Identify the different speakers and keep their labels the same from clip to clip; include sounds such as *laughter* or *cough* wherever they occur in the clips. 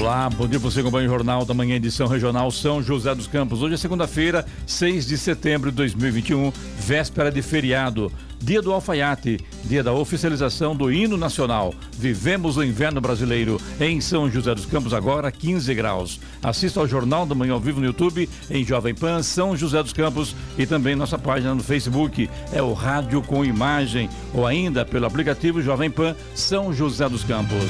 Speaker 1: Olá, bom dia você acompanha o Jornal da Manhã, edição regional São José dos Campos. Hoje é segunda-feira, 6 de setembro de 2021, véspera de feriado. Dia do alfaiate, dia da oficialização do hino nacional. Vivemos o inverno brasileiro em São José dos Campos, agora 15 graus. Assista ao Jornal da Manhã ao vivo no YouTube, em Jovem Pan, São José dos Campos e também nossa página no Facebook. É o Rádio com Imagem ou ainda pelo aplicativo Jovem Pan São José dos Campos.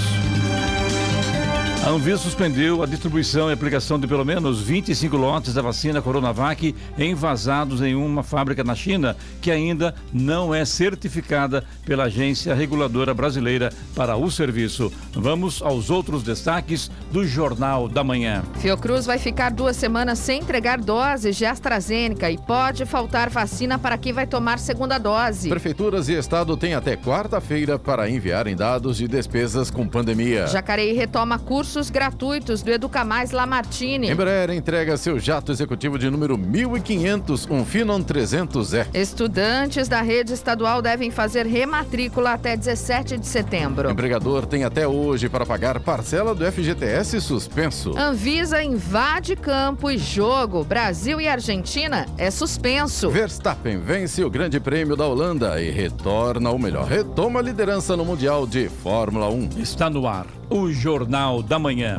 Speaker 1: A Anvisa suspendeu a distribuição e aplicação de pelo menos 25 lotes da vacina Coronavac envasados em uma fábrica na China que ainda não é certificada pela Agência Reguladora Brasileira para o Serviço. Vamos aos outros destaques do Jornal da Manhã.
Speaker 2: Fiocruz vai ficar duas semanas sem entregar doses de AstraZeneca e pode faltar vacina para quem vai tomar segunda dose.
Speaker 3: Prefeituras e Estado têm até quarta-feira para enviarem dados de despesas com pandemia.
Speaker 2: Jacareí retoma cursos gratuitos do Educa Mais Lamartine.
Speaker 3: Embraer entrega seu jato executivo de número 1500, um Finon 300E.
Speaker 2: Estudantes da rede estadual devem fazer rematrícula até 17 de setembro.
Speaker 3: Empregador tem até hoje para pagar parcela do FGTS suspenso.
Speaker 2: Anvisa invade campo e jogo. Brasil e Argentina é suspenso.
Speaker 3: Verstappen vence o Grande Prêmio da Holanda e retorna, ou melhor, retoma a liderança no Mundial de Fórmula 1.
Speaker 1: Está no ar o Jornal da Manhã.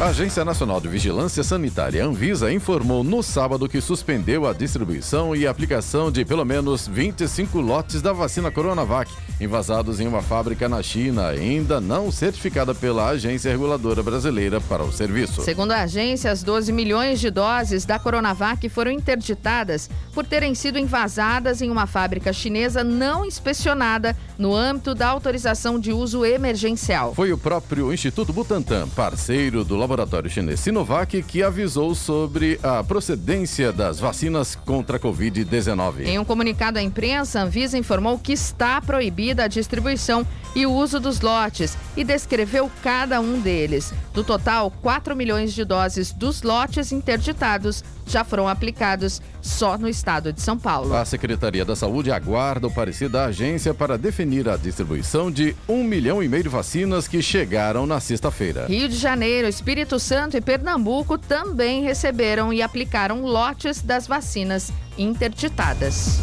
Speaker 3: A Agência Nacional de Vigilância Sanitária, Anvisa, informou no sábado que suspendeu a distribuição e aplicação de pelo menos 25 lotes da vacina Coronavac, envasados em uma fábrica na China, ainda não certificada pela Agência Reguladora Brasileira para o Serviço.
Speaker 2: Segundo a agência, as 12 milhões de doses da Coronavac foram interditadas por terem sido envasadas em uma fábrica chinesa não inspecionada no âmbito da autorização de uso emergencial.
Speaker 3: Foi o próprio Instituto Butantan, parceiro do laboratório chinês Sinovac, que avisou sobre a procedência das vacinas contra a Covid-19.
Speaker 2: Em um comunicado à imprensa, a Anvisa informou que está proibida a distribuição e o uso dos lotes e descreveu cada um deles. Do total, 4 milhões de doses dos lotes interditados já foram aplicados só no estado de São Paulo.
Speaker 3: A Secretaria da Saúde aguarda o parecer da agência para definir a distribuição de um milhão e meio de vacinas que chegaram na sexta-feira.
Speaker 2: Rio de Janeiro, Espírito Santo e Pernambuco também receberam e aplicaram lotes das vacinas interditadas.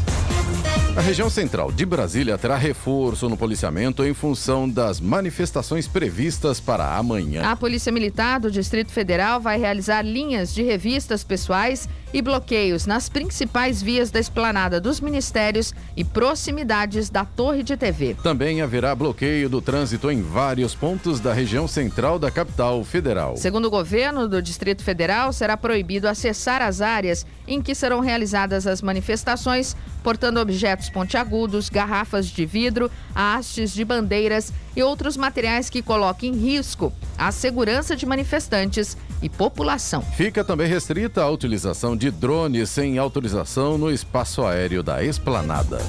Speaker 3: A região central de Brasília terá reforço no policiamento em função das manifestações previstas para amanhã.
Speaker 2: A Polícia Militar do Distrito Federal vai realizar linhas de revistas pessoais e bloqueios nas principais vias da esplanada dos ministérios e proximidades da Torre de TV.
Speaker 3: Também haverá bloqueio do trânsito em vários pontos da região central da capital federal.
Speaker 2: Segundo o governo do Distrito Federal, será proibido acessar as áreas em que serão realizadas as manifestações, portando objetos pontiagudos, garrafas de vidro, hastes de bandeiras e outros materiais que coloquem em risco a segurança de manifestantes e população.
Speaker 3: Fica também restrita a utilização de drones sem autorização no espaço aéreo da esplanada.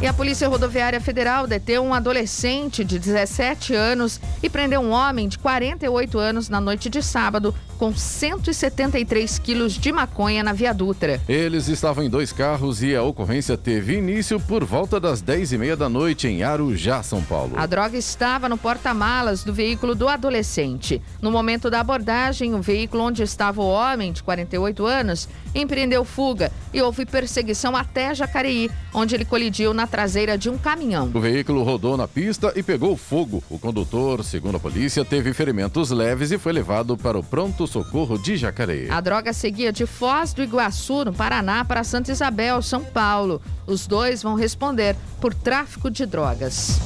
Speaker 2: E a Polícia Rodoviária Federal deteu um adolescente de 17 anos e prendeu um homem de 48 anos na noite de sábado com 173 quilos de maconha na Via Dutra.
Speaker 3: Eles estavam em dois carros e a ocorrência teve início por volta das 10 e meia da noite em Arujá, São Paulo.
Speaker 2: A droga estava no porta-malas do veículo do adolescente. No momento da abordagem, o veículo onde estava o homem, de 48 anos, empreendeu fuga e houve perseguição até Jacareí, onde ele colidiu na traseira de um caminhão.
Speaker 3: O veículo rodou na pista e pegou fogo. O condutor, segundo a polícia, teve ferimentos leves e foi levado para o pronto Socorro de Jacareí.
Speaker 2: A droga seguia de Foz do Iguaçu, no Paraná, para Santa Isabel, São Paulo. Os dois vão responder por tráfico de drogas.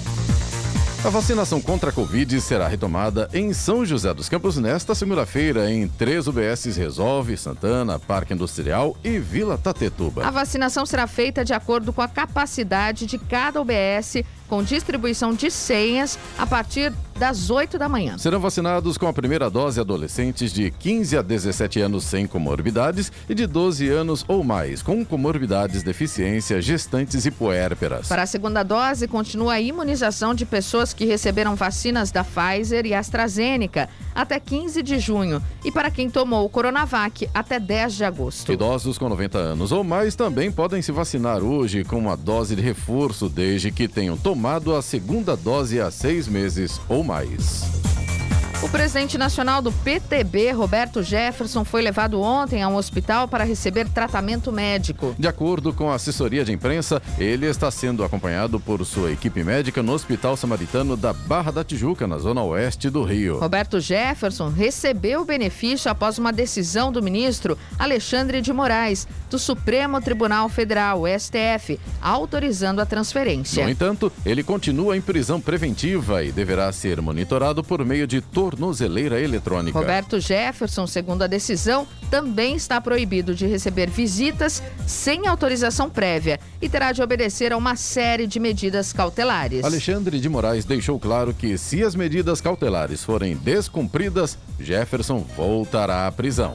Speaker 3: A vacinação contra a Covid será retomada em São José dos Campos nesta segunda-feira em três UBSs Resolve, Santana, Parque Industrial e Vila Tatetuba.
Speaker 2: A vacinação será feita de acordo com a capacidade de cada UBS com distribuição de senhas a partir das 8 da manhã.
Speaker 3: Serão vacinados com a primeira dose adolescentes de 15 a 17 anos sem comorbidades e de 12 anos ou mais com comorbidades, deficiência, gestantes e puérperas.
Speaker 2: Para a segunda dose, continua a imunização de pessoas que receberam vacinas da Pfizer e AstraZeneca até 15 de junho e para quem tomou o Coronavac até 10 de agosto.
Speaker 3: Idosos com 90 anos ou mais também podem se vacinar hoje com uma dose de reforço desde que tenham tomado tomado a segunda dose há seis meses ou mais.
Speaker 2: O presidente nacional do PTB, Roberto Jefferson, foi levado ontem a um hospital para receber tratamento médico.
Speaker 3: De acordo com a assessoria de imprensa, ele está sendo acompanhado por sua equipe médica no Hospital Samaritano da Barra da Tijuca, na zona oeste do Rio.
Speaker 2: Roberto Jefferson recebeu o benefício após uma decisão do ministro Alexandre de Moraes, do Supremo Tribunal Federal, STF, autorizando a transferência.
Speaker 3: No entanto, ele continua em prisão preventiva e deverá ser monitorado por meio de tornozeleira eletrônica.
Speaker 2: Roberto Jefferson, segundo a decisão, também está proibido de receber visitas sem autorização prévia e terá de obedecer a uma série de medidas cautelares.
Speaker 3: Alexandre de Moraes deixou claro que, se as medidas cautelares forem descumpridas, Jefferson voltará à prisão.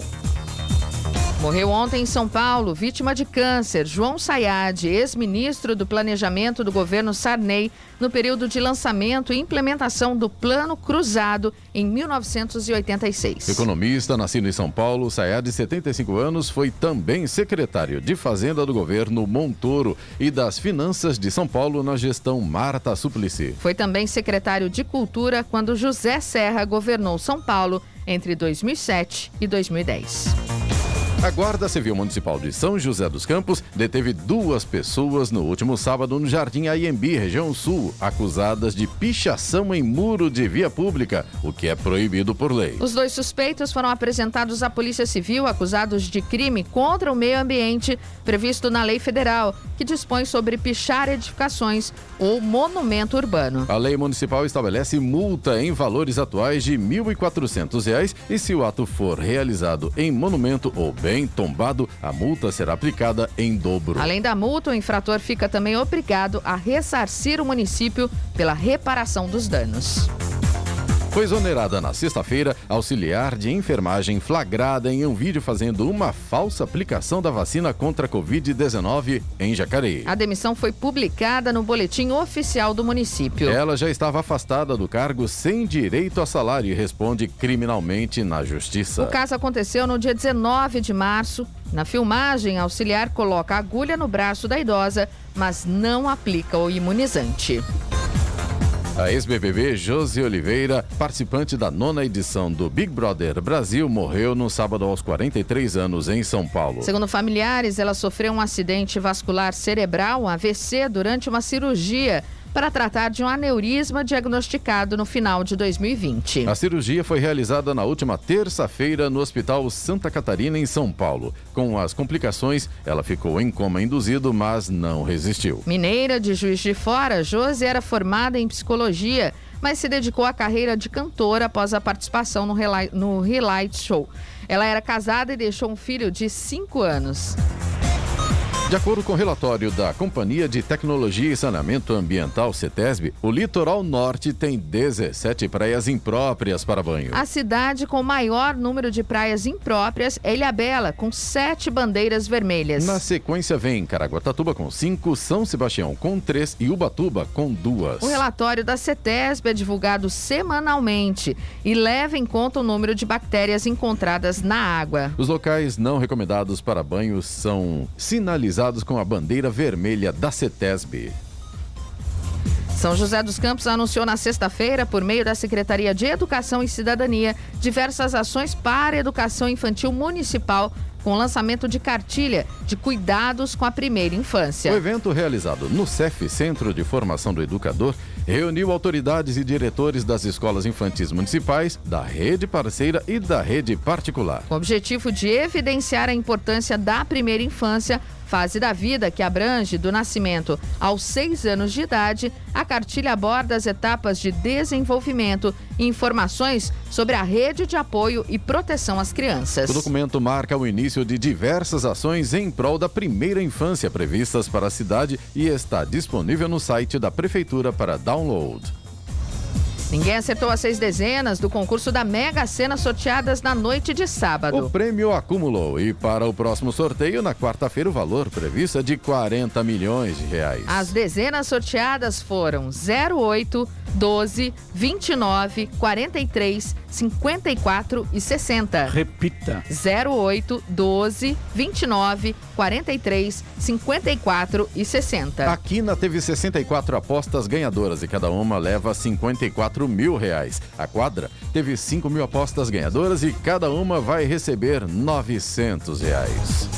Speaker 2: Morreu ontem em São Paulo, vítima de câncer, João Sayad, ex-ministro do Planejamento do governo Sarney, no período de lançamento e implementação do Plano Cruzado em 1986.
Speaker 3: Economista, nascido em São Paulo, Sayad, de 75 anos, foi também secretário de Fazenda do governo Montoro e das Finanças de São Paulo na gestão Marta Suplicy.
Speaker 2: Foi também secretário de Cultura quando José Serra governou São Paulo entre 2007 e 2010.
Speaker 3: A Guarda Civil Municipal de São José dos Campos deteve duas pessoas no último sábado no Jardim Aiembi, região sul, acusadas de pichação em muro de via pública, o que é proibido por lei.
Speaker 2: Os dois suspeitos foram apresentados à Polícia Civil acusados de crime contra o meio ambiente previsto na lei federal, que dispõe sobre pichar edificações ou monumento urbano.
Speaker 3: A lei municipal estabelece multa em valores atuais de R$ 1.400 e se o ato for realizado em monumento ou bem tombado, a multa será aplicada em dobro.
Speaker 2: Além da multa, o infrator fica também obrigado a ressarcir o município pela reparação dos danos.
Speaker 3: Foi exonerada na sexta-feira auxiliar de enfermagem flagrada em um vídeo fazendo uma falsa aplicação da vacina contra a Covid-19 em Jacareí.
Speaker 2: A demissão foi publicada no boletim oficial do município.
Speaker 3: Ela já estava afastada do cargo sem direito a salário e responde criminalmente na justiça.
Speaker 2: O caso aconteceu no dia 19 de março. Na filmagem, a auxiliar coloca a agulha no braço da idosa, mas não aplica o imunizante.
Speaker 3: A ex-BBB Josi Oliveira, participante da nona edição do Big Brother Brasil, morreu no sábado aos 43 anos em São Paulo.
Speaker 2: Segundo familiares, ela sofreu um acidente vascular cerebral, AVC, durante uma cirurgia para tratar de um aneurisma diagnosticado no final de 2020.
Speaker 3: A cirurgia foi realizada na última terça-feira no Hospital Santa Catarina, em São Paulo. Com as complicações, ela ficou em coma induzido, mas não resistiu.
Speaker 2: Mineira de Juiz de Fora, Josi era formada em psicologia, mas se dedicou à carreira de cantora após a participação no Relight Show. Ela era casada e deixou um filho de 5 anos.
Speaker 3: De acordo com o relatório da Companhia de Tecnologia e Saneamento Ambiental, CETESB, o litoral norte tem 17 praias impróprias para banho.
Speaker 2: A cidade com maior número de praias impróprias é Ilhabela, com sete bandeiras vermelhas.
Speaker 3: Na sequência vem Caraguatatuba com cinco, São Sebastião com três e Ubatuba com duas.
Speaker 2: O relatório da CETESB é divulgado semanalmente e leva em conta o número de bactérias encontradas na água.
Speaker 3: Os locais não recomendados para banho são sinalizados com a bandeira vermelha da CETESB.
Speaker 2: São José dos Campos anunciou na sexta-feira, por meio da Secretaria de Educação e Cidadania, diversas ações para a educação infantil municipal com o lançamento de cartilha de cuidados com a primeira infância.
Speaker 3: O evento realizado no CEF, Centro de Formação do Educador, reuniu autoridades e diretores das escolas infantis municipais, da rede parceira e da rede particular.
Speaker 2: Com o objetivo de evidenciar a importância da primeira infância fase da vida que abrange do nascimento aos seis anos de idade, a cartilha aborda as etapas de desenvolvimento e informações sobre a rede de apoio e proteção às crianças.
Speaker 3: O documento marca o início de diversas ações em prol da primeira infância previstas para a cidade e está disponível no site da Prefeitura para download.
Speaker 2: Ninguém acertou as seis dezenas do concurso da Mega Sena sorteadas na noite de sábado.
Speaker 3: O prêmio acumulou e para o próximo sorteio, na quarta-feira, o valor previsto é de 40 milhões de reais.
Speaker 2: As dezenas sorteadas foram 08, 12, 29, 43, 54 e 60.
Speaker 1: Repita.
Speaker 2: 08, 12, 29, 43, 54 e 60.
Speaker 3: A Quina teve 64 apostas ganhadoras e cada uma leva 54 mil reais. A quadra teve 5 mil apostas ganhadoras e cada uma vai receber 900 reais.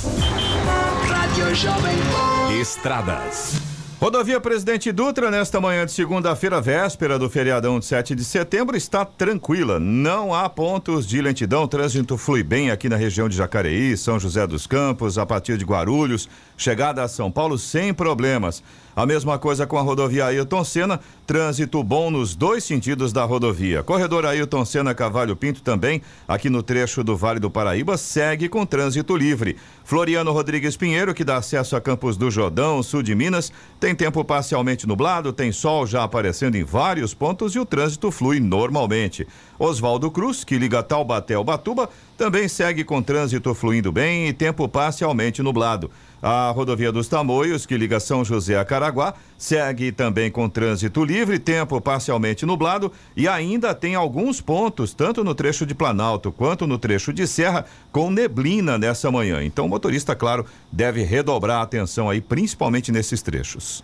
Speaker 4: Estradas. Rodovia Presidente Dutra, nesta manhã de segunda-feira, véspera do feriadão de 7 de setembro, está tranquila. Não há pontos de lentidão. O trânsito flui bem aqui na região de Jacareí, São José dos Campos, a partir de Guarulhos, chegada a São Paulo sem problemas. A mesma coisa com a rodovia Ailton Senna, trânsito bom nos dois sentidos da rodovia. Corredor Ailton Senna Cavalho Pinto também, aqui no trecho do Vale do Paraíba, segue com trânsito livre. Floriano Rodrigues Pinheiro, que dá acesso a Campos do Jordão, sul de Minas, tem tempo parcialmente nublado, tem sol já aparecendo em vários pontos e o trânsito flui normalmente. Oswaldo Cruz, que liga Taubaté ao Batuba, também segue com trânsito fluindo bem e tempo parcialmente nublado. A rodovia dos Tamoios, que liga São José a Caraguá, segue também com trânsito livre, tempo parcialmente nublado e ainda tem alguns pontos, tanto no trecho de Planalto quanto no trecho de Serra, com neblina nessa manhã. Então o motorista, claro, deve redobrar a atenção aí, principalmente nesses trechos.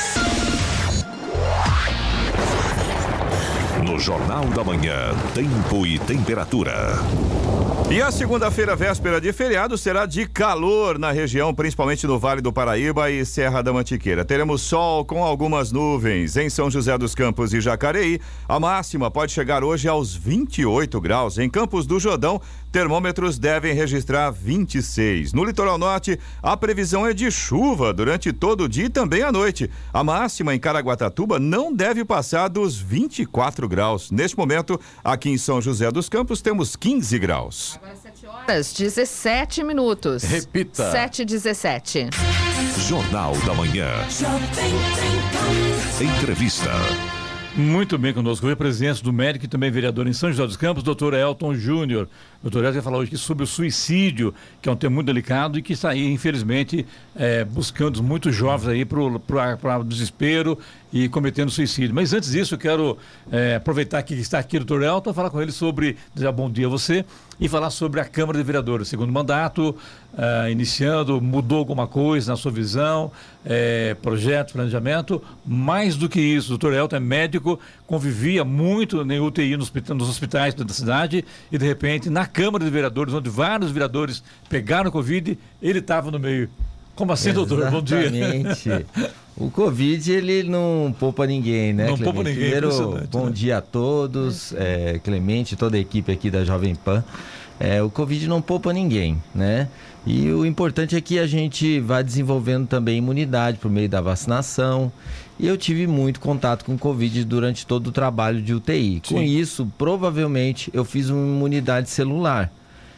Speaker 5: No Jornal da Manhã, tempo e temperatura.
Speaker 4: E a segunda-feira, véspera de feriado, será de calor na região, principalmente no Vale do Paraíba e Serra da Mantiqueira. Teremos sol com algumas nuvens em São José dos Campos e Jacareí. A máxima pode chegar hoje aos 28 graus. Em Campos do Jordão, termômetros devem registrar 26. No litoral norte, a previsão é de chuva durante todo o dia e também à noite. A máxima em Caraguatatuba não deve passar dos 24 graus. Neste momento, aqui em São José dos Campos, temos 15 graus.
Speaker 2: Agora 7 horas 17 minutos.
Speaker 3: Repita.
Speaker 2: 7 e 17.
Speaker 5: Jornal da Manhã. Entrevista.
Speaker 1: Muito bem conosco. A presença do médico e também vereador em São José dos Campos, doutor Elton Júnior. Doutor Elton vai falar hoje sobre o suicídio, que é um tema muito delicado e que está aí, infelizmente, é, buscando muitos jovens aí para o desespero e cometendo suicídio. Mas antes disso, eu quero é, aproveitar que está aqui o doutor Elton, falar com ele sobre, dizer bom dia a você, e falar sobre a Câmara de Vereadores, segundo mandato, ah, iniciando, mudou alguma coisa na sua visão, é, projeto, planejamento. Mais do que isso, o doutor Elton é médico, convivia muito em UTI nos, nos hospitais da cidade e, de repente, na Câmara de Vereadores, onde vários vereadores pegaram Covid, ele estava no meio. Como assim, doutor? Bom dia.
Speaker 6: O Covid, ele não poupa ninguém, né,
Speaker 1: Não
Speaker 6: Clemente?
Speaker 1: poupa ninguém,
Speaker 6: Primeiro,
Speaker 1: impressionante,
Speaker 6: bom
Speaker 1: né?
Speaker 6: dia a todos, é, Clemente, toda a equipe aqui da Jovem Pan. É, o Covid não poupa ninguém, né? E o importante é que a gente vá desenvolvendo também imunidade por meio da vacinação. E eu tive muito contato com o Covid durante todo o trabalho de UTI. Com
Speaker 1: Sim.
Speaker 6: isso, provavelmente, eu fiz uma imunidade celular,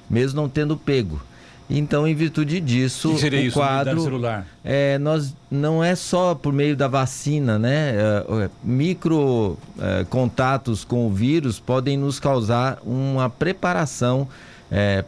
Speaker 6: mesmo não tendo pego. Então, em virtude disso,
Speaker 1: O que seria
Speaker 6: o
Speaker 1: isso,
Speaker 6: quadro
Speaker 1: celular?
Speaker 6: é, nós não é só por meio da vacina, né? É, é, micro é, contatos com o vírus podem nos causar uma preparação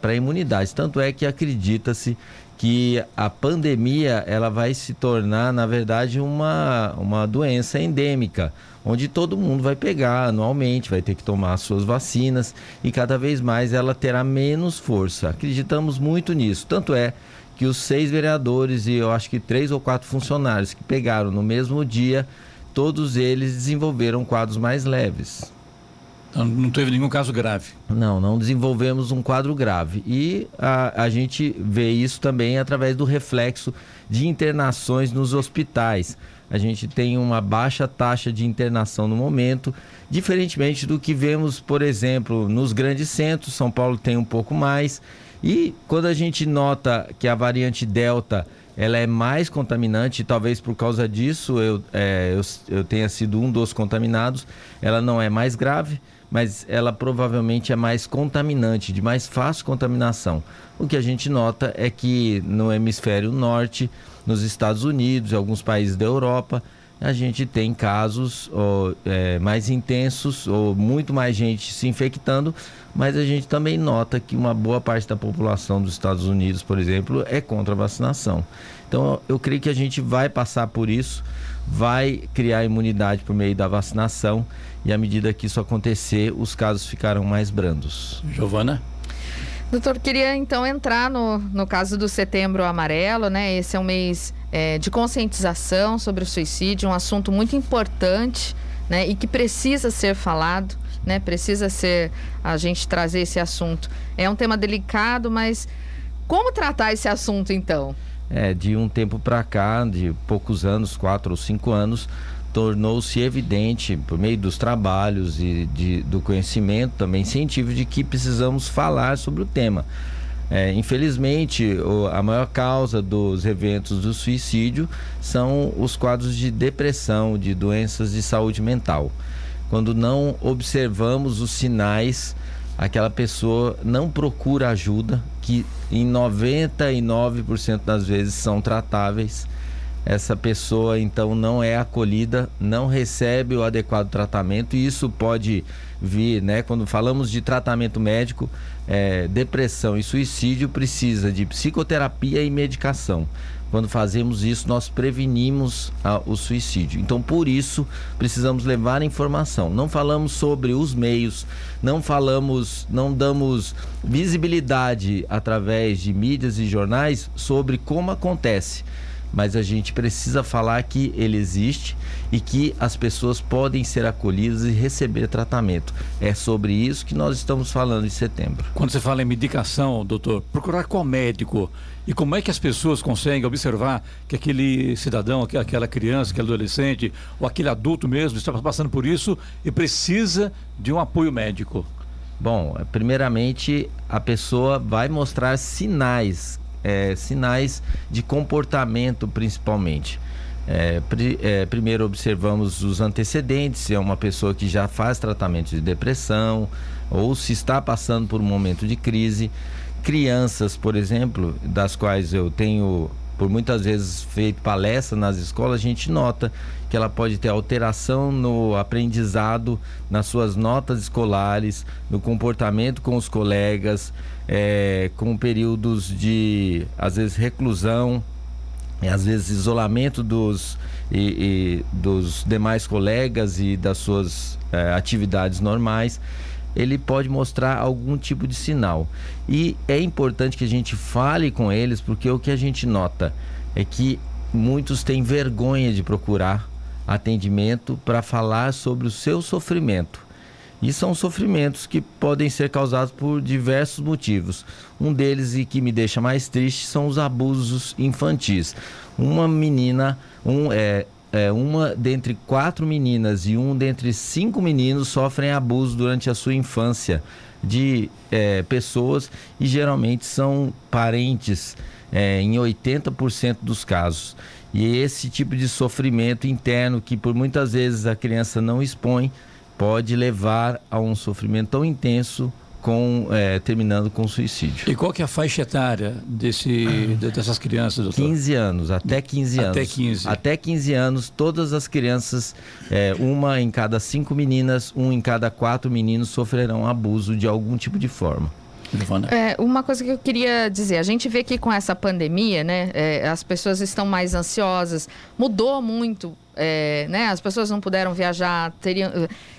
Speaker 6: para a imunidade. Tanto é que acredita-se que a pandemia ela vai se tornar, na verdade, uma, uma doença endêmica, onde todo mundo vai pegar anualmente, vai ter que tomar as suas vacinas e cada vez mais ela terá menos força. Acreditamos muito nisso. Tanto é que os seis vereadores e eu acho que três ou quatro funcionários que pegaram no mesmo dia, todos eles desenvolveram quadros mais leves.
Speaker 1: Não teve nenhum caso grave.
Speaker 6: Não, não desenvolvemos um quadro grave. E a, a gente vê isso também através do reflexo de internações nos hospitais. A gente tem uma baixa taxa de internação no momento, diferentemente do que vemos, por exemplo, nos grandes centros. São Paulo tem um pouco mais. E quando a gente nota que a variante Delta ela é mais contaminante, talvez por causa disso eu, é, eu, eu tenha sido um dos contaminados, ela não é mais grave mas ela provavelmente é mais contaminante, de mais fácil contaminação. O que a gente nota é que no hemisfério norte, nos Estados Unidos, e alguns países da Europa, a gente tem casos ou, é, mais intensos ou muito mais gente se infectando, mas a gente também nota que uma boa parte da população dos Estados Unidos, por exemplo, é contra a vacinação. Então eu creio que a gente vai passar por isso, vai criar imunidade por meio da vacinação e à medida que isso acontecer, os casos ficarão mais brandos.
Speaker 1: Giovana?
Speaker 2: Doutor, queria então entrar no, no caso do setembro amarelo, né? Esse é um mês é, de conscientização sobre o suicídio, um assunto muito importante, né? E que precisa ser falado, né? Precisa ser a gente trazer esse assunto. É um tema delicado, mas como tratar esse assunto então?
Speaker 6: É, de um tempo para cá, de poucos anos, quatro ou cinco anos, tornou-se evidente por meio dos trabalhos e de, do conhecimento também científico de que precisamos falar sobre o tema. É, infelizmente, o, a maior causa dos eventos do suicídio são os quadros de depressão, de doenças de saúde mental. Quando não observamos os sinais, aquela pessoa não procura ajuda, que em 99% das vezes são tratáveis essa pessoa então não é acolhida, não recebe o adequado tratamento e isso pode vir, né? Quando falamos de tratamento médico, é, depressão e suicídio precisa de psicoterapia e medicação. Quando fazemos isso, nós prevenimos a, o suicídio. Então, por isso, precisamos levar informação. Não falamos sobre os meios, não falamos, não damos visibilidade através de mídias e jornais sobre como acontece mas a gente precisa falar que ele existe e que as pessoas podem ser acolhidas e receber tratamento. É sobre isso que nós estamos falando em setembro.
Speaker 1: Quando você fala em medicação, doutor, procurar qual médico e como é que as pessoas conseguem observar que aquele cidadão, aquela criança, aquele adolescente ou aquele adulto mesmo está passando por isso e precisa de um apoio médico?
Speaker 6: Bom, primeiramente a pessoa vai mostrar sinais é, sinais de comportamento, principalmente. É, pri, é, primeiro observamos os antecedentes, se é uma pessoa que já faz tratamento de depressão ou se está passando por um momento de crise. Crianças, por exemplo, das quais eu tenho por muitas vezes feito palestra nas escolas, a gente nota que ela pode ter alteração no aprendizado, nas suas notas escolares, no comportamento com os colegas, é, com períodos de, às vezes, reclusão, às vezes, isolamento dos, e, e dos demais colegas e das suas é, atividades normais. Ele pode mostrar algum tipo de sinal. E é importante que a gente fale com eles, porque o que a gente nota é que muitos têm vergonha de procurar atendimento para falar sobre o seu sofrimento. E são sofrimentos que podem ser causados por diversos motivos. Um deles, e que me deixa mais triste, são os abusos infantis. Uma menina, um, é, é, uma dentre quatro meninas e um dentre cinco meninos sofrem abuso durante a sua infância de é, pessoas e geralmente são parentes é, em 80% dos casos. E esse tipo de sofrimento interno que por muitas vezes a criança não expõe pode levar a um sofrimento tão intenso com, é, terminando com suicídio.
Speaker 1: E qual que é a faixa etária desse, *clears throat* dessas crianças, doutor?
Speaker 6: 15 anos, até 15 anos.
Speaker 1: Até 15.
Speaker 6: Até 15 anos, todas as crianças, é, uma em cada cinco meninas, um em cada quatro meninos sofrerão abuso de algum tipo de forma.
Speaker 2: É, uma coisa que eu queria dizer, a gente vê que com essa pandemia, né, é, as pessoas estão mais ansiosas, mudou muito, é, né, as pessoas não puderam viajar, teriam,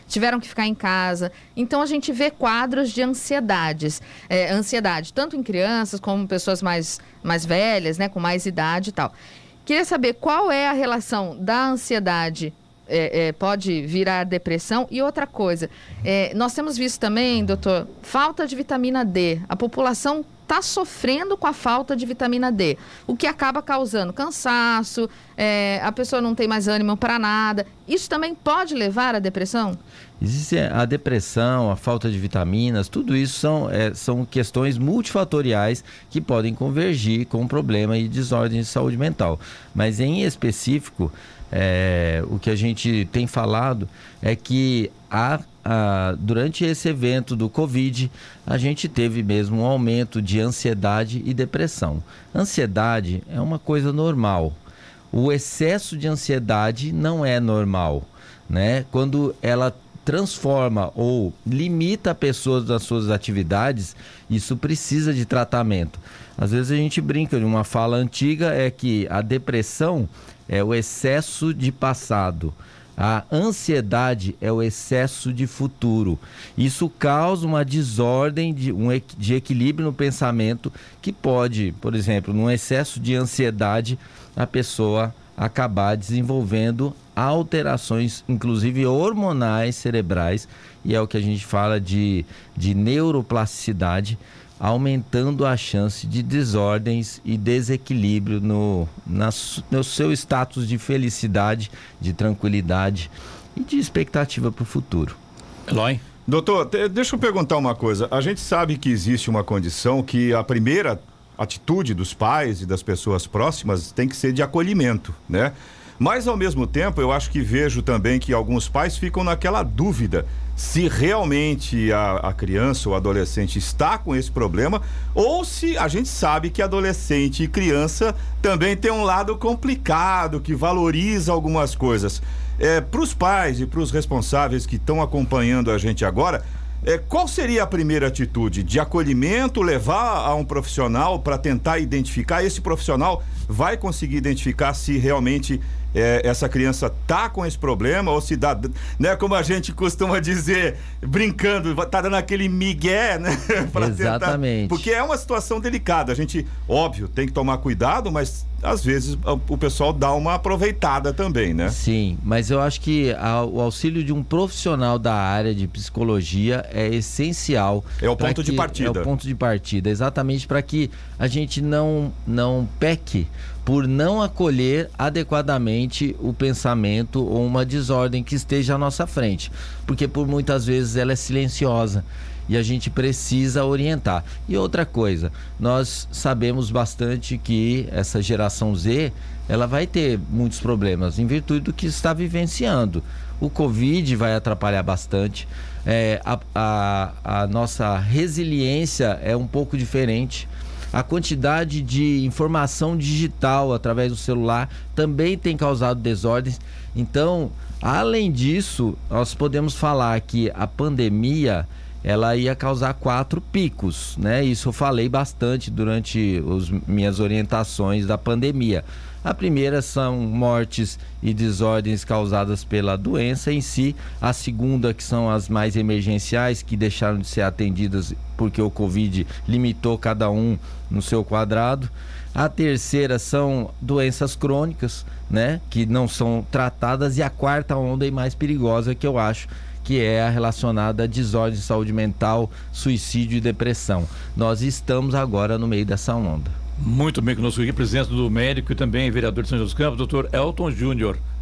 Speaker 2: tiveram que ficar em casa. Então a gente vê quadros de ansiedades, é, ansiedade, tanto em crianças como pessoas mais, mais velhas, né, com mais idade e tal. Queria saber qual é a relação da ansiedade é, é, pode virar depressão. E outra coisa, é, nós temos visto também, doutor, falta de vitamina D. A população está sofrendo com a falta de vitamina D, o que acaba causando cansaço, é, a pessoa não tem mais ânimo para nada. Isso também pode levar à depressão?
Speaker 6: Existe a depressão, a falta de vitaminas, tudo isso são, é, são questões multifatoriais que podem convergir com um problema e desordem de saúde mental. Mas em específico, é, o que a gente tem falado é que a, a, durante esse evento do Covid, a gente teve mesmo um aumento de ansiedade e depressão. Ansiedade é uma coisa normal. O excesso de ansiedade não é normal, né? Quando ela transforma ou limita a pessoa das suas atividades, isso precisa de tratamento. Às vezes a gente brinca de uma fala antiga é que a depressão é o excesso de passado. A ansiedade é o excesso de futuro. Isso causa uma desordem de, um, de equilíbrio no pensamento que pode, por exemplo, num excesso de ansiedade, a pessoa acabar desenvolvendo alterações, inclusive hormonais cerebrais, e é o que a gente fala de, de neuroplasticidade, aumentando a chance de desordens e desequilíbrio no, na, no seu status de felicidade, de tranquilidade e de expectativa para o futuro.
Speaker 4: Eloy? Doutor, deixa eu perguntar uma coisa. A gente sabe que existe uma condição que a primeira atitude dos pais e das pessoas próximas tem que ser de acolhimento, né? Mas ao mesmo tempo, eu acho que vejo também que alguns pais ficam naquela dúvida se realmente a, a, criança ou adolescente está com esse problema ou se a gente sabe que adolescente e criança também tem um lado complicado que valoriza algumas coisas. É, para os pais e para os responsáveis que estão acompanhando a gente agora, é, qual seria a primeira atitude? De acolhimento, levar a um profissional para tentar identificar? Esse profissional vai conseguir identificar se realmente é, essa criança tá com esse problema ou se dá, né, como a gente costuma dizer, brincando, tá dando aquele migué, *laughs* né?
Speaker 6: Exatamente.
Speaker 4: Tentar, porque é uma situação delicada. A gente, óbvio, tem que tomar cuidado, mas às vezes o pessoal dá uma aproveitada também, né?
Speaker 6: Sim, mas eu acho que a, o auxílio de um profissional da área de psicologia é essencial.
Speaker 4: É o ponto
Speaker 6: que,
Speaker 4: de partida.
Speaker 6: É o ponto de partida, exatamente para que a gente não, não peque por não acolher adequadamente o pensamento ou uma desordem que esteja à nossa frente, porque por muitas vezes ela é silenciosa e a gente precisa orientar. E outra coisa, nós sabemos bastante que essa geração Z ela vai ter muitos problemas em virtude do que está vivenciando. O Covid vai atrapalhar bastante. É, a, a, a nossa resiliência é um pouco diferente a quantidade de informação digital através do celular também tem causado desordens. Então, além disso, nós podemos falar que a pandemia ela ia causar quatro picos, né? Isso eu falei bastante durante as minhas orientações da pandemia. A primeira são mortes e desordens causadas pela doença em si. A segunda, que são as mais emergenciais, que deixaram de ser atendidas porque o Covid limitou cada um no seu quadrado. A terceira são doenças crônicas, né, que não são tratadas. E a quarta onda e mais perigosa, que eu acho que é a relacionada a desordem de saúde mental, suicídio e depressão. Nós estamos agora no meio dessa onda.
Speaker 1: Muito bem conosco aqui, presidente do médico e também vereador de São José dos Campos, doutor Elton Júnior.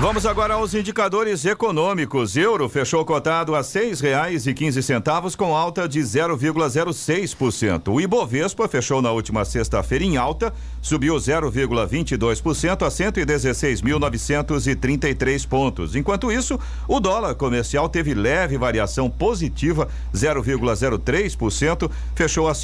Speaker 4: Vamos agora aos indicadores econômicos. Euro fechou cotado a quinze centavos com alta de 0,06%. O Ibovespa fechou na última sexta-feira em alta, subiu 0,22% a 116.933 pontos. Enquanto isso, o dólar comercial teve leve variação positiva, 0,03%, fechou a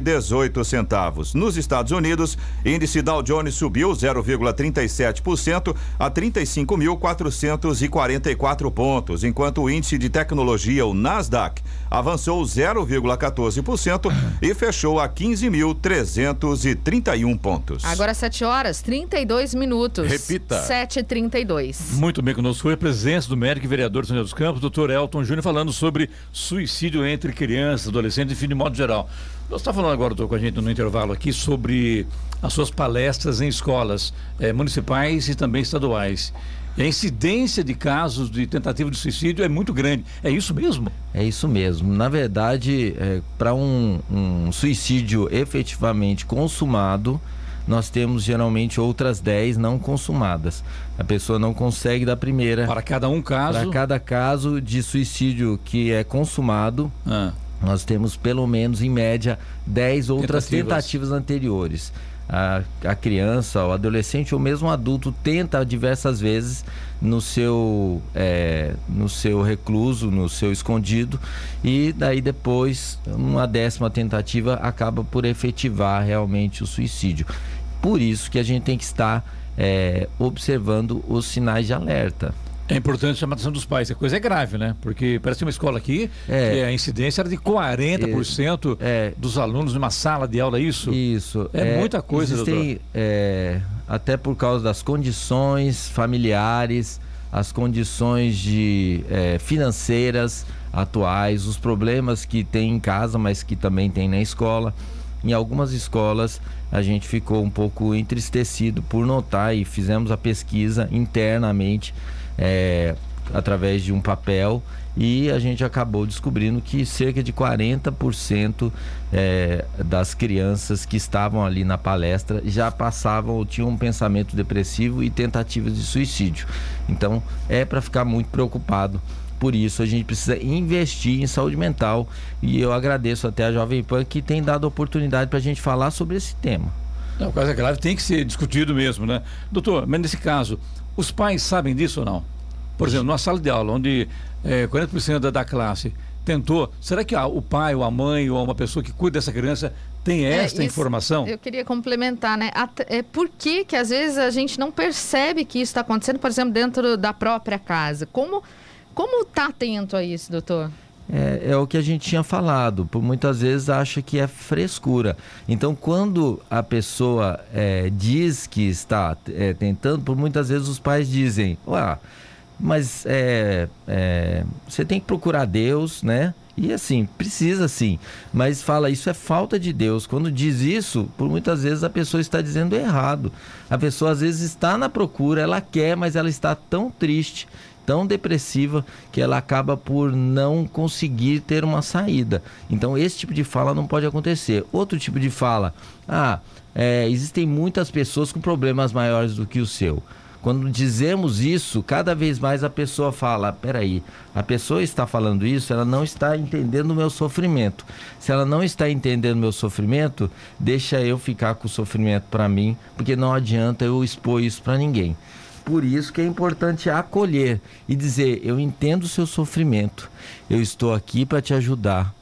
Speaker 4: dezoito centavos. Nos Estados Unidos, índice Dow Jones subiu 0,37% a 35 5.444 pontos, enquanto o índice de tecnologia, o Nasdaq, avançou 0,14% e fechou a 15.331 pontos.
Speaker 2: Agora 7 horas 32 minutos.
Speaker 3: Repita.
Speaker 2: 7h32.
Speaker 1: Muito bem, conosco foi a presença do médico e vereador de São José dos Campos, doutor Elton Júnior, falando sobre suicídio entre crianças, adolescentes, enfim, de modo geral. Você está falando agora, doutor, com a gente no intervalo aqui sobre as suas palestras em escolas eh, municipais e também estaduais. E a incidência de casos de tentativa de suicídio é muito grande. É isso mesmo?
Speaker 6: É isso mesmo. Na verdade, é, para um, um suicídio efetivamente consumado, nós temos geralmente outras 10 não consumadas. A pessoa não consegue da primeira.
Speaker 1: Para cada um caso.
Speaker 6: Para cada caso de suicídio que é consumado,
Speaker 1: Ah,
Speaker 6: nós temos pelo menos, em média, 10 outras
Speaker 1: Tentativas.
Speaker 6: tentativas, anteriores. A, a criança, o adolescente ou mesmo o adulto tenta diversas vezes no seu, é, no seu recluso, no seu escondido, e daí depois, uma décima tentativa acaba por efetivar realmente o suicídio. Por isso que a gente tem que estar é, observando os sinais de alerta.
Speaker 1: É importante chamar a atenção dos pais. A coisa é grave, né? Porque parece uma escola aqui
Speaker 6: É.
Speaker 1: que a incidência era de 40%
Speaker 6: É.
Speaker 1: dos alunos numa sala de aula, é isso?
Speaker 6: Isso.
Speaker 1: É muita coisa,
Speaker 6: existem, é, até por causa das condições familiares, as condições de é, financeiras atuais, os problemas que tem em casa, mas que também tem na escola. Em algumas escolas a gente ficou um pouco entristecido por notar e fizemos a pesquisa internamente é, através de um papel e a gente acabou descobrindo que cerca de 40% é, das crianças que estavam ali na palestra já passavam ou tinham um pensamento depressivo e tentativas de suicídio. Então é para ficar muito preocupado. Por isso a gente precisa investir em saúde mental e eu agradeço até a Jovem Pan que tem dado oportunidade para a gente falar sobre esse tema.
Speaker 1: Não, o caso é grave, tem que ser discutido mesmo, né? Doutor, mas nesse caso, os pais sabem disso ou não? Por exemplo, numa sala de aula onde é, 40% da, da classe tentou, será que ah, o pai ou a mãe ou uma pessoa que cuida dessa criança tem
Speaker 2: É,
Speaker 1: esta
Speaker 2: isso-
Speaker 1: informação?
Speaker 2: Eu queria complementar, né? Até- é, por que, que às vezes a gente não percebe que isso está acontecendo, por exemplo, dentro da própria casa? Como como tá atento a isso, doutor?
Speaker 6: É, é o que a gente tinha falado, por muitas vezes acha que é frescura. Então, quando a pessoa é, diz que está é, tentando, por muitas vezes os pais dizem, Ué, mas é, é, você tem que procurar Deus, né? E assim, precisa sim, mas fala isso é falta de Deus. Quando diz isso, por muitas vezes a pessoa está dizendo errado. A pessoa às vezes está na procura, ela quer, mas ela está tão triste, tão depressiva que ela acaba por não conseguir ter uma saída. Então esse tipo de fala não pode acontecer. Outro tipo de fala, ah, é, existem muitas pessoas com problemas maiores do que o seu. Quando dizemos isso, cada vez mais a pessoa fala: peraí, a pessoa está falando isso, ela não está entendendo o meu sofrimento. Se ela não está entendendo o meu sofrimento, deixa eu ficar com o sofrimento para mim, porque não adianta eu expor isso para ninguém. Por isso que é importante acolher e dizer: eu entendo o seu sofrimento, eu estou aqui para te ajudar.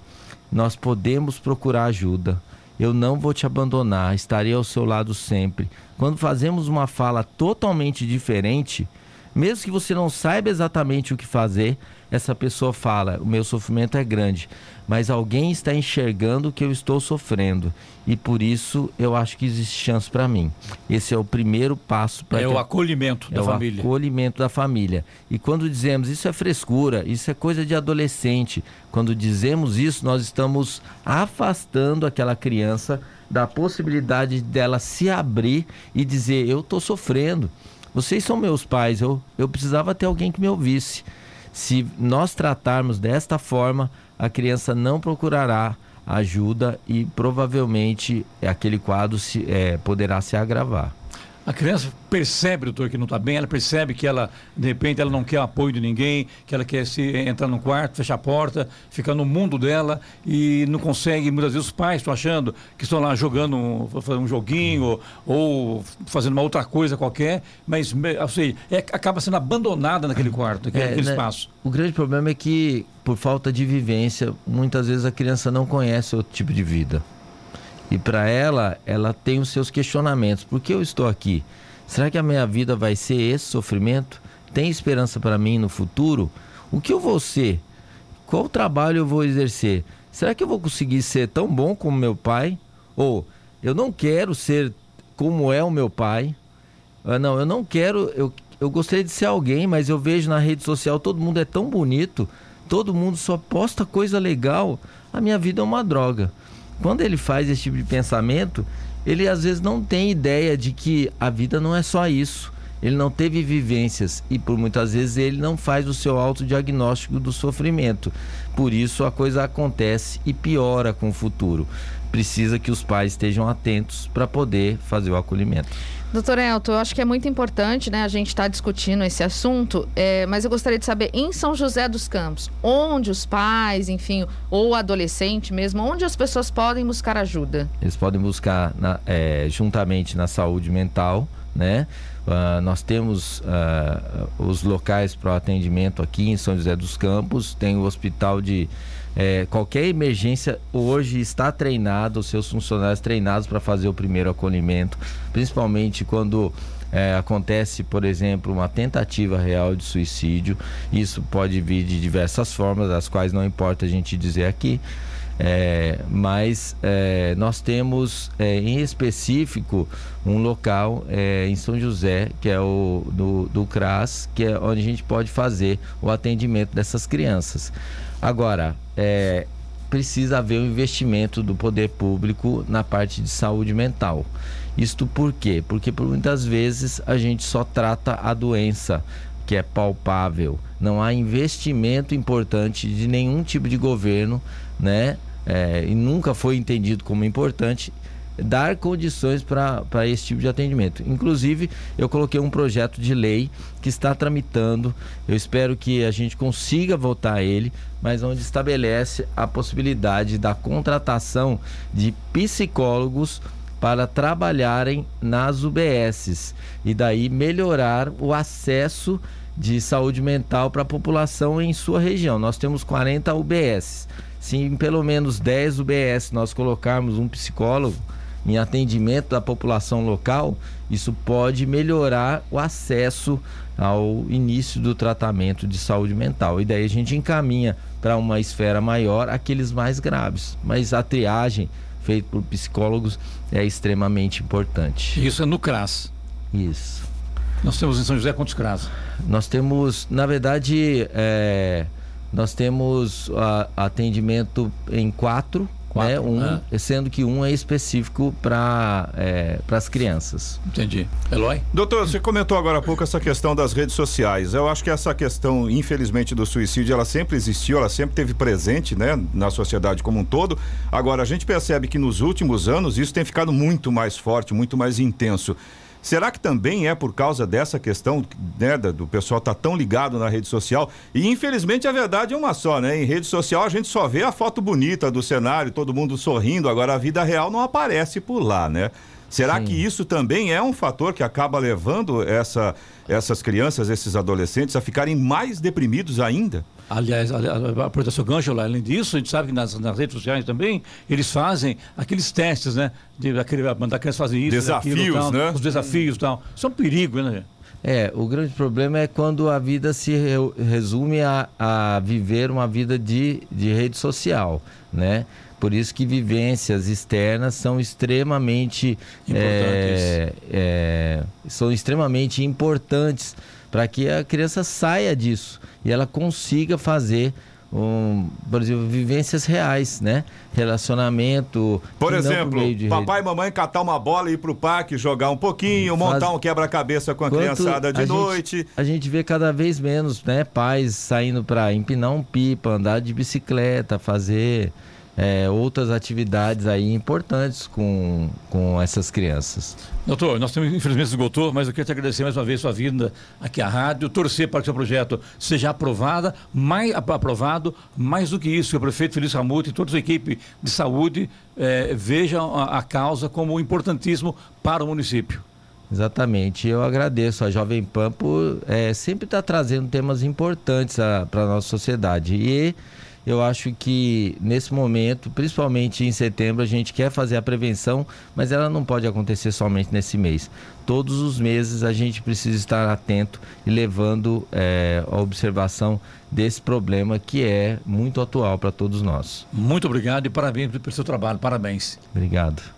Speaker 6: Nós podemos procurar ajuda. Eu não vou te abandonar, estarei ao seu lado sempre. Quando fazemos uma fala totalmente diferente, mesmo que você não saiba exatamente o que fazer, essa pessoa fala: o meu sofrimento é grande, mas alguém está enxergando que eu estou sofrendo e por isso eu acho que existe chance para mim. Esse é o primeiro passo para
Speaker 1: É o acolhimento da
Speaker 6: é
Speaker 1: família.
Speaker 6: o acolhimento da família. E quando dizemos isso é frescura, isso é coisa de adolescente, quando dizemos isso, nós estamos afastando aquela criança da possibilidade dela se abrir e dizer: Eu estou sofrendo. Vocês são meus pais, eu, eu precisava ter alguém que me ouvisse. Se nós tratarmos desta forma, a criança não procurará ajuda e provavelmente aquele quadro se, eh, poderá se agravar.
Speaker 1: A criança percebe, doutor, que não está bem, ela percebe que ela, de repente, ela não quer apoio de ninguém, que ela quer se entrar no quarto, fechar a porta, ficar no mundo dela e não consegue. Muitas vezes os pais estão achando que estão lá jogando, um, fazendo um joguinho ou, ou, fazendo uma outra coisa qualquer, mas assim, é, acaba sendo abandonada naquele quarto, *laughs* naquele, é, naquele né, espaço.
Speaker 6: O grande problema é que, por falta de vivência, muitas vezes a criança não conhece outro tipo de vida. E para ela, ela tem os seus questionamentos. Por que eu estou aqui? Será que a minha vida vai ser esse sofrimento? Tem esperança para mim no futuro? O que eu vou ser? Qual trabalho eu vou exercer? Será que eu vou conseguir ser tão bom como meu pai? Ou eu não quero ser como é o meu pai? Ah, não, eu não quero. Eu, eu gostaria de ser alguém, mas eu vejo na rede social todo mundo é tão bonito, todo mundo só posta coisa legal. A minha vida é uma droga. Quando ele faz esse tipo de pensamento, ele às vezes não tem ideia de que a vida não é só isso. Ele não teve vivências e por muitas vezes ele não faz o seu autodiagnóstico do sofrimento. Por isso a coisa acontece e piora com o futuro. Precisa que os pais estejam atentos para poder fazer o acolhimento.
Speaker 2: Doutor Elton, eu acho que é muito importante né, a gente estar tá discutindo esse assunto, é, mas eu gostaria de saber, em São José dos Campos, onde os pais, enfim, ou adolescente mesmo, onde as pessoas podem buscar ajuda?
Speaker 6: Eles podem buscar na, é, juntamente na saúde mental, né? Uh, nós temos uh, os locais para o atendimento aqui em São José dos Campos, tem o hospital de é, qualquer emergência hoje está treinado, os seus funcionários treinados para fazer o primeiro acolhimento, principalmente quando é, acontece, por exemplo, uma tentativa real de suicídio. Isso pode vir de diversas formas, as quais não importa a gente dizer aqui. É, mas é, nós temos é, em específico um local é, em São José, que é o do, do CRAS, que é onde a gente pode fazer o atendimento dessas crianças. Agora, é, precisa haver um investimento do poder público na parte de saúde mental. Isto por quê? Porque por muitas vezes a gente só trata a doença que é palpável. Não há investimento importante de nenhum tipo de governo, né? É, e nunca foi entendido como importante dar condições para esse tipo de atendimento. Inclusive, eu coloquei um projeto de lei que está tramitando. Eu espero que a gente consiga votar ele, mas onde estabelece a possibilidade da contratação de psicólogos para trabalharem nas UBSs e daí melhorar o acesso de saúde mental para a população em sua região. Nós temos 40 UBS. Se em pelo menos 10 UBS nós colocarmos um psicólogo, em atendimento da população local, isso pode melhorar o acesso ao início do tratamento de saúde mental. E daí a gente encaminha para uma esfera maior aqueles mais graves. Mas a triagem feita por psicólogos é extremamente importante.
Speaker 1: Isso é no CRAS.
Speaker 6: Isso.
Speaker 1: Nós temos em São José quantos CRAS?
Speaker 6: Nós temos, na verdade, é, nós temos a, atendimento em quatro Quatro, né? um, é. Sendo que um é específico para é, as crianças.
Speaker 1: Entendi. Eloy?
Speaker 4: Doutor, você comentou agora há pouco essa questão das redes sociais. Eu acho que essa questão, infelizmente, do suicídio, ela sempre existiu, ela sempre teve presente né, na sociedade como um todo. Agora, a gente percebe que nos últimos anos isso tem ficado muito mais forte, muito mais intenso. Será que também é por causa dessa questão né, do pessoal estar tá tão ligado na rede social? E infelizmente a verdade é uma só, né? Em rede social a gente só vê a foto bonita do cenário, todo mundo sorrindo, agora a vida real não aparece por lá, né? Será Sim. que isso também é um fator que acaba levando essa, essas crianças, esses adolescentes a ficarem mais deprimidos ainda?
Speaker 1: Aliás, aproveitar seu gancho lá, além disso, a gente sabe que nas, nas, redes sociais também eles fazem aqueles testes, né? De aquele, mandar crianças fazer isso,
Speaker 4: desafios,
Speaker 1: aquilo, tal,
Speaker 4: né?
Speaker 1: Os desafios e tal. Isso é um perigo, né?
Speaker 6: É, o grande problema é quando a vida se resume a, a viver uma vida de, de rede social, né? Por isso que vivências externas são extremamente é, é, são extremamente importantes para que a criança saia disso e ela consiga fazer um, por exemplo, vivências reais, né? Relacionamento.
Speaker 4: Por exemplo, papai e mamãe catar uma bola e ir pro parque, jogar um pouquinho, Faz... montar um quebra-cabeça com a Quanto criançada de a noite.
Speaker 6: Gente, a gente vê cada vez menos, né? Pais saindo para empinar um pipa, andar de bicicleta, fazer é, outras atividades aí importantes com, com essas crianças.
Speaker 1: Doutor, nós temos infelizmente esgotou, mas eu quero te agradecer mais uma vez sua vinda aqui à rádio, torcer para que o seu projeto seja aprovada, mais aprovado, mais do que isso, que o prefeito Feliz Ramuto e toda a equipe de saúde é, vejam a, a causa como importantíssimo para o município.
Speaker 6: Exatamente. Eu agradeço a Jovem Pan por é, sempre estar tá trazendo temas importantes para a nossa sociedade. E eu acho que nesse momento, principalmente em setembro, a gente quer fazer a prevenção, mas ela não pode acontecer somente nesse mês. Todos os meses a gente precisa estar atento e levando é, a observação desse problema que é muito atual para todos nós.
Speaker 1: Muito obrigado e parabéns pelo seu trabalho. Parabéns.
Speaker 6: Obrigado.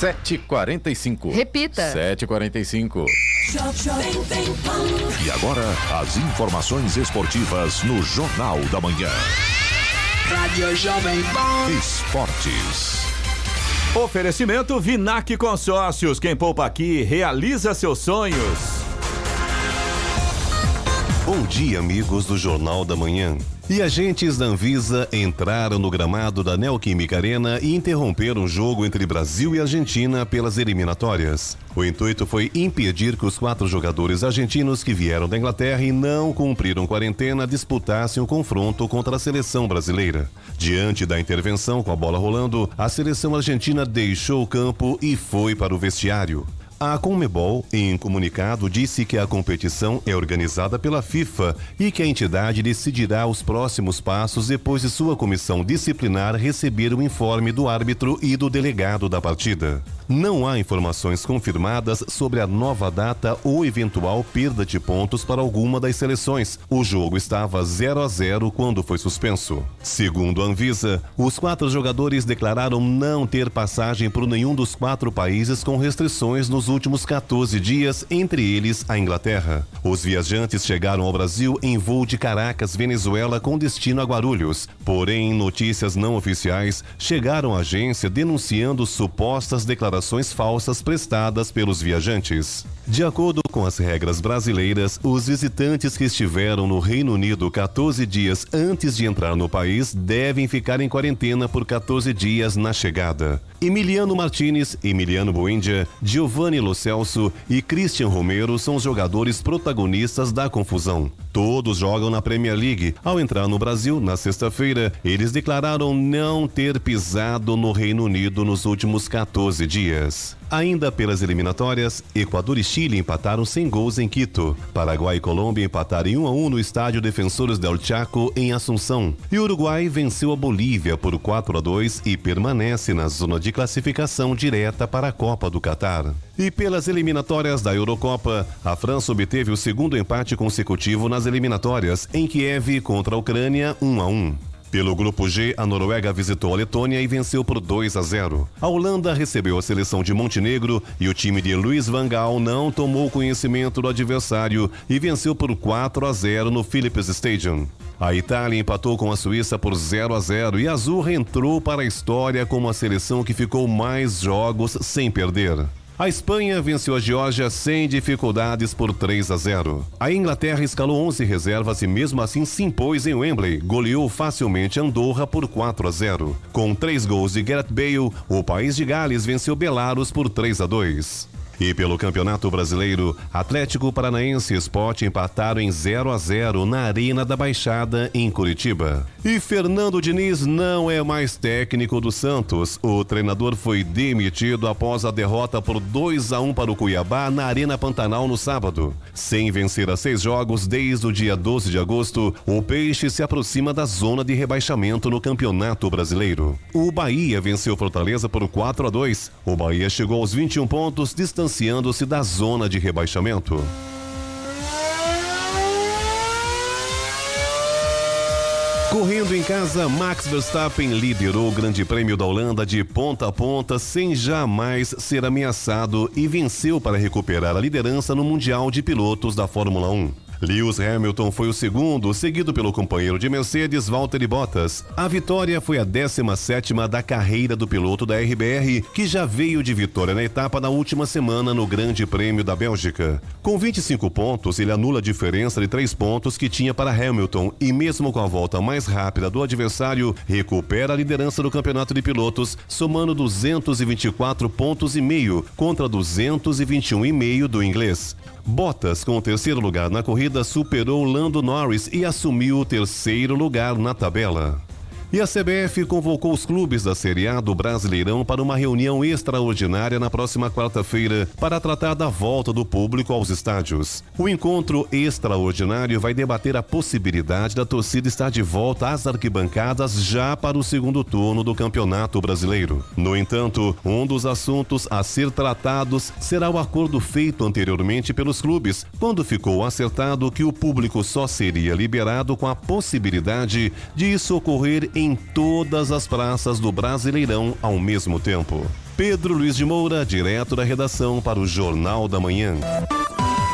Speaker 3: 7h45.
Speaker 2: Repita.
Speaker 3: 7h45.
Speaker 5: E agora, as informações esportivas no Jornal da Manhã.
Speaker 7: Rádio Jovem Pan.
Speaker 5: Esportes.
Speaker 4: Oferecimento Vinac Consórcios. Quem poupa aqui realiza seus sonhos.
Speaker 8: Bom dia, amigos do Jornal da Manhã. E agentes da Anvisa entraram no gramado da Neoquímica Arena e interromperam o jogo entre Brasil e Argentina pelas eliminatórias. O intuito foi impedir que os quatro jogadores argentinos que vieram da Inglaterra e não cumpriram quarentena disputassem o confronto contra a seleção brasileira. Diante da intervenção com a bola rolando, a seleção argentina deixou o campo e foi para o vestiário. A Conmebol, em comunicado, disse que a competição é organizada pela FIFA e que a entidade decidirá os próximos passos depois de sua comissão disciplinar receber o informe do árbitro e do delegado da partida. Não há informações confirmadas sobre a nova data ou eventual perda de pontos para alguma das seleções. O jogo estava 0 a 0 quando foi suspenso. Segundo a Anvisa, os quatro jogadores declararam não ter passagem por nenhum dos quatro países com restrições nos últimos 14 dias, entre eles a Inglaterra. Os viajantes chegaram ao Brasil em voo de Caracas, Venezuela, com destino a Guarulhos. Porém, notícias não oficiais chegaram à agência denunciando supostas declarações falsas prestadas pelos viajantes. De acordo com as regras brasileiras, os visitantes que estiveram no Reino Unido 14 dias antes de entrar no país devem ficar em quarentena por 14 dias na chegada. Emiliano Martinez, Emiliano Buendia, Giovanni Lo Celso e Christian Romero são os jogadores protagonistas da confusão. Todos jogam na Premier League. Ao entrar no Brasil, na sexta-feira, eles declararam não ter pisado no Reino Unido nos últimos 14 dias. Ainda pelas eliminatórias, Equador e Chile empataram sem gols em Quito. Paraguai e Colômbia empataram em 1 a 1 no estádio Defensores del Chaco em Assunção. E Uruguai venceu a Bolívia por 4 a 2 e permanece na zona de classificação direta para a Copa do Catar. E pelas eliminatórias da Eurocopa, a França obteve o segundo empate consecutivo nas eliminatórias em Kiev contra a Ucrânia 1 a 1. Pelo grupo G, a Noruega visitou a Letônia e venceu por 2 a 0. A Holanda recebeu a seleção de Montenegro e o time de Luiz Van Gaal não tomou conhecimento do adversário e venceu por 4 a 0 no Philips Stadium. A Itália empatou com a Suíça por 0 a 0 e a Azul entrou para a história como a seleção que ficou mais jogos sem perder. A Espanha venceu a Geórgia sem dificuldades por 3 a 0. A Inglaterra escalou 11 reservas e mesmo assim se impôs em Wembley, goleou facilmente Andorra por 4 a 0. Com três gols de Gareth Bale, o país de Gales venceu Belarus por 3 a 2. E pelo Campeonato Brasileiro, Atlético Paranaense e Sport empataram em 0 a 0 na Arena da Baixada, em Curitiba. E Fernando Diniz não é mais técnico do Santos. O treinador foi demitido após a derrota por 2 a 1 para o Cuiabá na Arena Pantanal no sábado. Sem vencer a seis jogos desde o dia 12 de agosto, o Peixe se aproxima da zona de rebaixamento no Campeonato Brasileiro. O Bahia venceu Fortaleza por 4 a 2. O Bahia chegou aos 21 pontos, distanciado distanciando-se da zona de rebaixamento. Correndo em casa, Max Verstappen liderou o Grande Prêmio da Holanda de ponta a ponta sem jamais ser ameaçado e venceu para recuperar a liderança no Mundial de Pilotos da Fórmula 1. Lewis Hamilton foi o segundo, seguido pelo companheiro de Mercedes, Valtteri Bottas. A vitória foi a 17ª da carreira do piloto da RBR, que já veio de vitória na etapa da última semana no Grande Prêmio da Bélgica. Com 25 pontos, ele anula a diferença de 3 pontos que tinha para Hamilton e mesmo com a volta mais rápida do adversário, recupera a liderança do campeonato de pilotos, somando 224 pontos e meio contra 221,5 do inglês. Bottas, com o terceiro lugar na corrida, superou Lando Norris e assumiu o terceiro lugar na tabela. E a CBF convocou os clubes da Série A do Brasileirão para uma reunião extraordinária na próxima quarta-feira para tratar da volta do público aos estádios. O encontro extraordinário vai debater a possibilidade da torcida estar de volta às arquibancadas já para o segundo turno do Campeonato Brasileiro. No entanto, um dos assuntos a ser tratados será o acordo feito anteriormente pelos clubes, quando ficou acertado que o público só seria liberado com a possibilidade de isso ocorrer em todas as praças do Brasileirão ao mesmo tempo. Pedro Luiz de Moura, direto da redação para o Jornal da Manhã.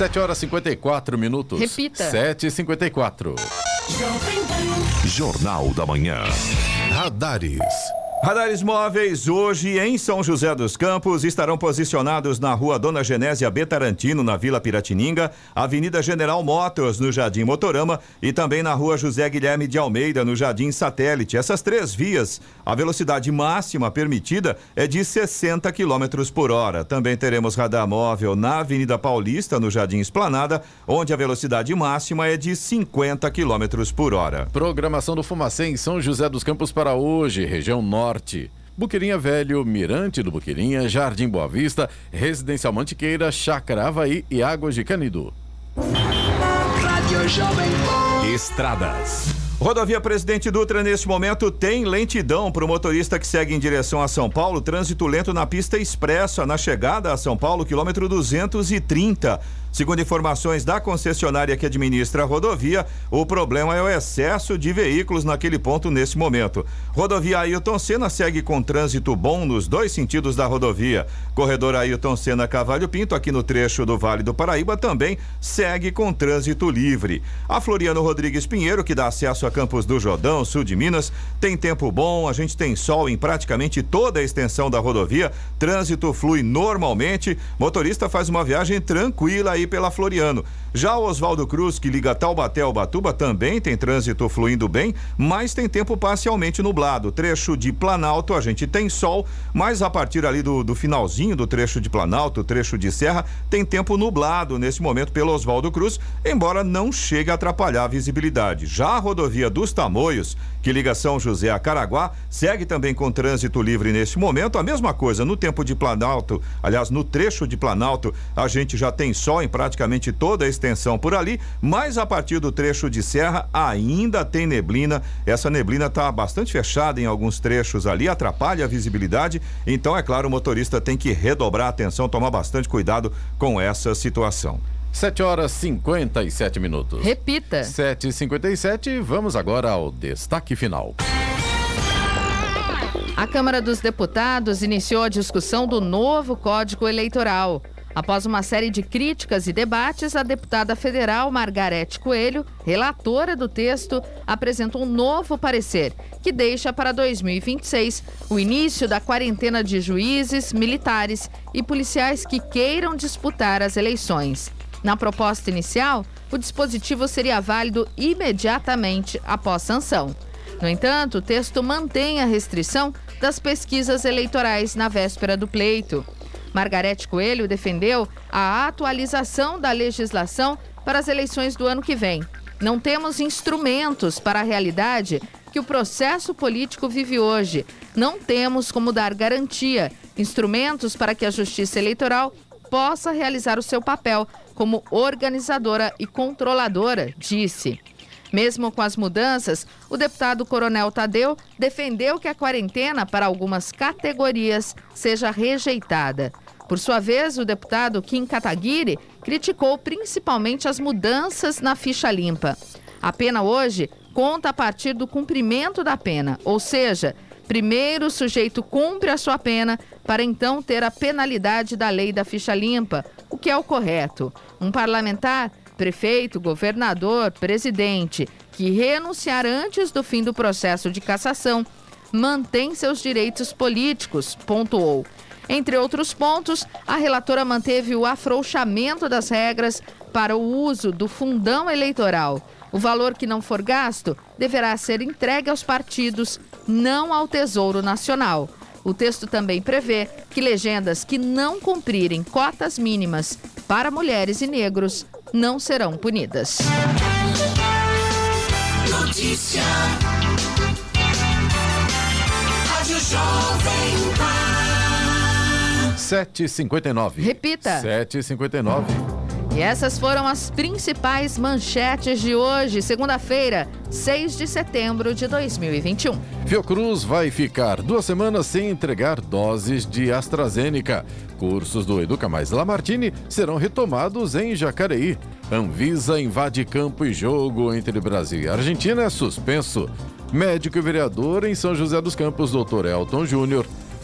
Speaker 3: 7 horas 54 minutos.
Speaker 2: Repita.
Speaker 3: 7 e 54
Speaker 5: Jornal da Manhã.
Speaker 8: Radares.
Speaker 4: Radares móveis hoje em São José dos Campos estarão posicionados na rua Dona Genésia B. Tarantino, na Vila Piratininga, Avenida General Motors, no Jardim Motorama e também na rua José Guilherme de Almeida, no Jardim Satélite. Essas três vias, a velocidade máxima permitida é de 60 km por hora. Também teremos radar móvel na Avenida Paulista, no Jardim Esplanada, onde a velocidade máxima é de 50 km por hora.
Speaker 3: Programação do Fumacê em São José dos Campos para hoje, região norte. Buqueirinha Velho, Mirante do Buqueirinha, Jardim Boa Vista, Residencial Mantiqueira, Chácara Havaí e Águas de Canido.
Speaker 7: Rádio Jovem Pan.
Speaker 5: Estradas.
Speaker 4: Rodovia Presidente Dutra, neste momento, tem lentidão para o motorista que segue em direção a São Paulo. Trânsito lento na pista expressa, na chegada a São Paulo, quilômetro 230. Segundo informações da concessionária que administra a rodovia, o problema é o excesso de veículos naquele ponto nesse momento. Rodovia Ailton Senna segue com trânsito bom nos dois sentidos da rodovia. Corredor Ailton Senna Cavalho Pinto, aqui no trecho do Vale do Paraíba, também segue com trânsito livre. A Floriano Rodrigues Pinheiro, que dá acesso a Campos do Jordão, sul de Minas, tem tempo bom, a gente tem sol em praticamente toda a extensão da rodovia, trânsito flui normalmente, motorista faz uma viagem tranquila aí pela Floriano. Já o Oswaldo Cruz, que liga Taubaté ao Batuba, também tem trânsito fluindo bem, mas tem tempo parcialmente nublado. Trecho de Planalto, a gente tem sol, mas a partir ali do, do finalzinho do trecho de Planalto, trecho de Serra, tem tempo nublado nesse momento pelo Oswaldo Cruz, embora não chegue a atrapalhar a visibilidade. Já a rodovia dos Tamoios, que liga São José a Caraguá, segue também com trânsito livre neste momento. A mesma coisa no tempo de Planalto, aliás, no trecho de Planalto, a gente já tem sol em praticamente toda a extensão por ali, mas a partir do trecho de Serra ainda tem neblina. Essa neblina está bastante fechada em alguns trechos ali, atrapalha a visibilidade. Então, é claro, o motorista tem que redobrar a atenção, tomar bastante cuidado com essa situação.
Speaker 3: 7 horas 57 minutos.
Speaker 2: Repita.
Speaker 3: 7 e 57 vamos agora ao destaque final.
Speaker 2: A Câmara dos Deputados iniciou a discussão do novo Código Eleitoral. Após uma série de críticas e debates, a deputada federal Margarete Coelho, relatora do texto, apresentou um novo parecer que deixa para 2026 o início da quarentena de juízes, militares e policiais que queiram disputar as eleições. Na proposta inicial, o dispositivo seria válido imediatamente após sanção. No entanto, o texto mantém a restrição das pesquisas eleitorais na véspera do pleito. Margarete Coelho defendeu a atualização da legislação para as eleições do ano que vem. Não temos instrumentos para a realidade que o processo político vive hoje. Não temos como dar garantia, instrumentos para que a Justiça Eleitoral possa realizar o seu papel como organizadora e controladora, disse. Mesmo com as mudanças, o deputado Coronel Tadeu defendeu que a quarentena para algumas categorias seja rejeitada. Por sua vez, o deputado Kim Kataguiri criticou principalmente as mudanças na ficha limpa. A pena hoje conta a partir do cumprimento da pena, ou seja, primeiro o sujeito cumpre a sua pena para então ter a penalidade da lei da ficha limpa, o que é o correto. Um parlamentar prefeito, governador, presidente que renunciar antes do fim do processo de cassação mantém seus direitos políticos, pontuou. Entre outros pontos, a relatora manteve o afrouxamento das regras para o uso do fundão eleitoral. O valor que não for gasto deverá ser entregue aos partidos, não ao Tesouro Nacional. O texto também prevê que legendas que não cumprirem cotas mínimas para mulheres e negros não serão punidas.
Speaker 7: Notícia. Rádio Jovem Pan.
Speaker 3: 7h59.
Speaker 2: Repita.
Speaker 3: 7h59.
Speaker 2: E essas foram as principais manchetes de hoje, segunda-feira, 6 de setembro de 2021.
Speaker 3: Fiocruz vai ficar duas semanas sem entregar doses de AstraZeneca. Cursos do Educa Mais Lamartine serão retomados em Jacareí. Anvisa invade campo e jogo entre Brasil e Argentina é suspenso. Médico e vereador em São José dos Campos, Dr. Elton Júnior,